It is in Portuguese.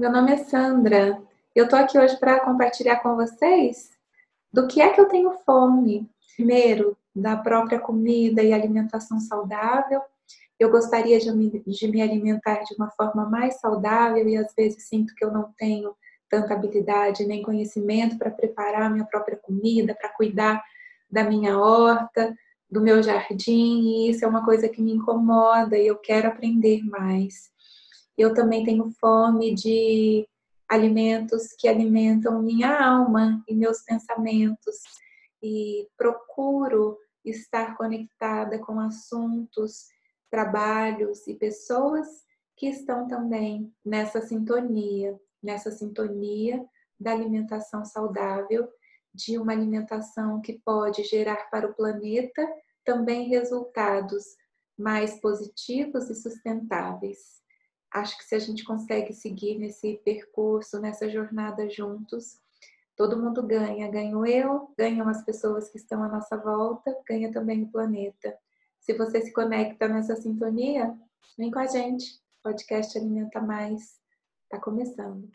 meu nome é Sandra. Eu tô aqui hoje para compartilhar com vocês do que é que eu tenho fome. Primeiro, da própria comida e alimentação saudável. Eu gostaria de me, de me alimentar de uma forma mais saudável e às vezes sinto que eu não tenho tanta habilidade nem conhecimento para preparar minha própria comida, para cuidar da minha horta, do meu jardim, e isso é uma coisa que me incomoda e eu quero aprender mais. Eu também tenho fome de alimentos que alimentam minha alma e meus pensamentos e procuro estar conectada com assuntos, trabalhos e pessoas que estão também nessa sintonia, nessa sintonia da alimentação saudável, de uma alimentação que pode gerar para o planeta também resultados mais positivos e sustentáveis. Acho que se a gente consegue seguir nesse percurso, nessa jornada juntos, todo mundo ganha. Ganho eu, ganham as pessoas que estão à nossa volta, ganha também o planeta. Se você se conecta nessa sintonia, vem com a gente. O podcast Alimenta Mais está começando.